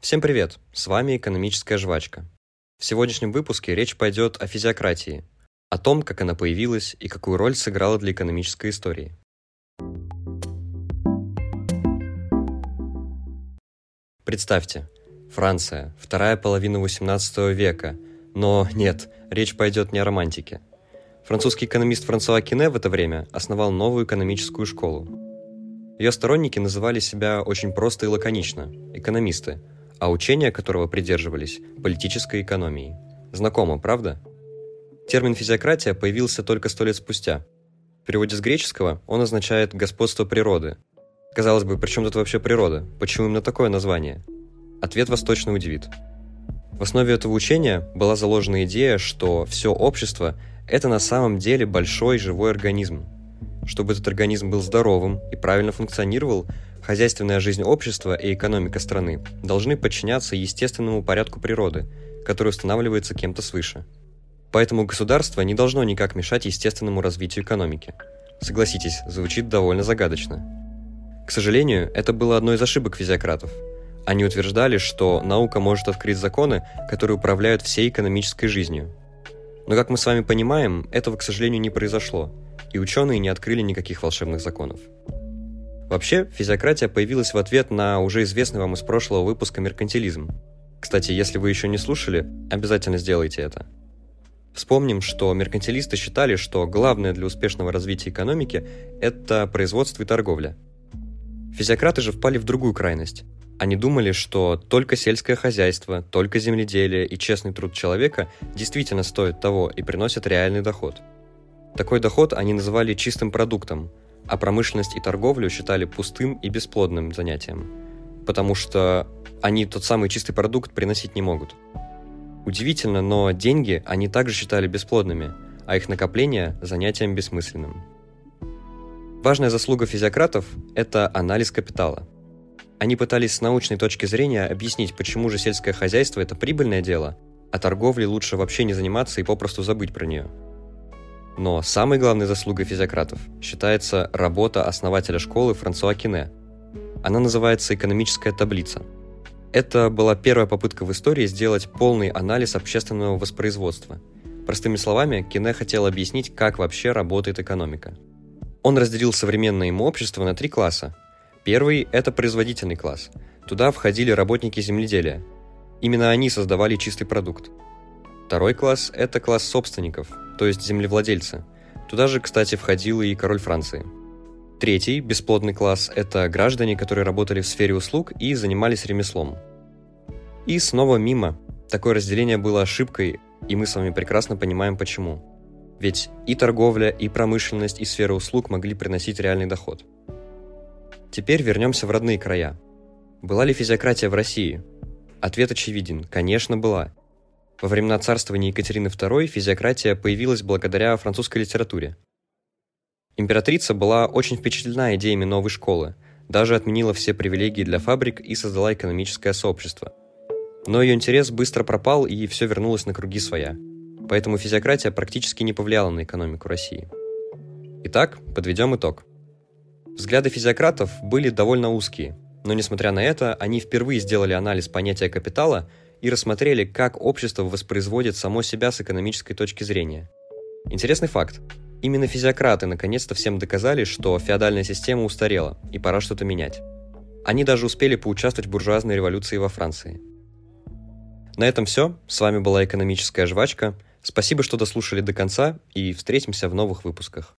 Всем привет! С вами «Экономическая жвачка». В сегодняшнем выпуске речь пойдет о физиократии, о том, как она появилась и какую роль сыграла для экономической истории. Представьте, Франция, вторая половина XVIII века, но нет, речь пойдет не о романтике. Французский экономист Франсуа Кине в это время основал новую экономическую школу. Ее сторонники называли себя очень просто и лаконично – экономисты – а учения которого придерживались политической экономией. Знакомо, правда? Термин «физиократия» появился только сто лет спустя. В переводе с греческого он означает «господство природы». Казалось бы, при чем тут вообще природа? Почему именно такое название? Ответ вас точно удивит. В основе этого учения была заложена идея, что все общество – это на самом деле большой живой организм. Чтобы этот организм был здоровым и правильно функционировал, Хозяйственная жизнь общества и экономика страны должны подчиняться естественному порядку природы, который устанавливается кем-то свыше. Поэтому государство не должно никак мешать естественному развитию экономики. Согласитесь, звучит довольно загадочно. К сожалению, это было одной из ошибок физиократов. Они утверждали, что наука может открыть законы, которые управляют всей экономической жизнью. Но, как мы с вами понимаем, этого, к сожалению, не произошло, и ученые не открыли никаких волшебных законов. Вообще, физиократия появилась в ответ на уже известный вам из прошлого выпуска меркантилизм. Кстати, если вы еще не слушали, обязательно сделайте это. Вспомним, что меркантилисты считали, что главное для успешного развития экономики – это производство и торговля. Физиократы же впали в другую крайность. Они думали, что только сельское хозяйство, только земледелие и честный труд человека действительно стоят того и приносят реальный доход. Такой доход они называли чистым продуктом, а промышленность и торговлю считали пустым и бесплодным занятием, потому что они тот самый чистый продукт приносить не могут. Удивительно, но деньги они также считали бесплодными, а их накопление – занятием бессмысленным. Важная заслуга физиократов – это анализ капитала. Они пытались с научной точки зрения объяснить, почему же сельское хозяйство – это прибыльное дело, а торговлей лучше вообще не заниматься и попросту забыть про нее – но самой главной заслугой физиократов считается работа основателя школы Франсуа Кине. Она называется «Экономическая таблица». Это была первая попытка в истории сделать полный анализ общественного воспроизводства. Простыми словами, Кине хотел объяснить, как вообще работает экономика. Он разделил современное ему общество на три класса. Первый – это производительный класс. Туда входили работники земледелия. Именно они создавали чистый продукт. Второй класс – это класс собственников, то есть землевладельцы. Туда же, кстати, входил и король Франции. Третий, бесплодный класс – это граждане, которые работали в сфере услуг и занимались ремеслом. И снова мимо. Такое разделение было ошибкой, и мы с вами прекрасно понимаем почему. Ведь и торговля, и промышленность, и сфера услуг могли приносить реальный доход. Теперь вернемся в родные края. Была ли физиократия в России? Ответ очевиден – конечно, была. Во времена царствования Екатерины II физиократия появилась благодаря французской литературе. Императрица была очень впечатлена идеями новой школы, даже отменила все привилегии для фабрик и создала экономическое сообщество. Но ее интерес быстро пропал, и все вернулось на круги своя. Поэтому физиократия практически не повлияла на экономику России. Итак, подведем итог. Взгляды физиократов были довольно узкие, но несмотря на это, они впервые сделали анализ понятия капитала и рассмотрели, как общество воспроизводит само себя с экономической точки зрения. Интересный факт. Именно физиократы наконец-то всем доказали, что феодальная система устарела, и пора что-то менять. Они даже успели поучаствовать в буржуазной революции во Франции. На этом все. С вами была экономическая жвачка. Спасибо, что дослушали до конца, и встретимся в новых выпусках.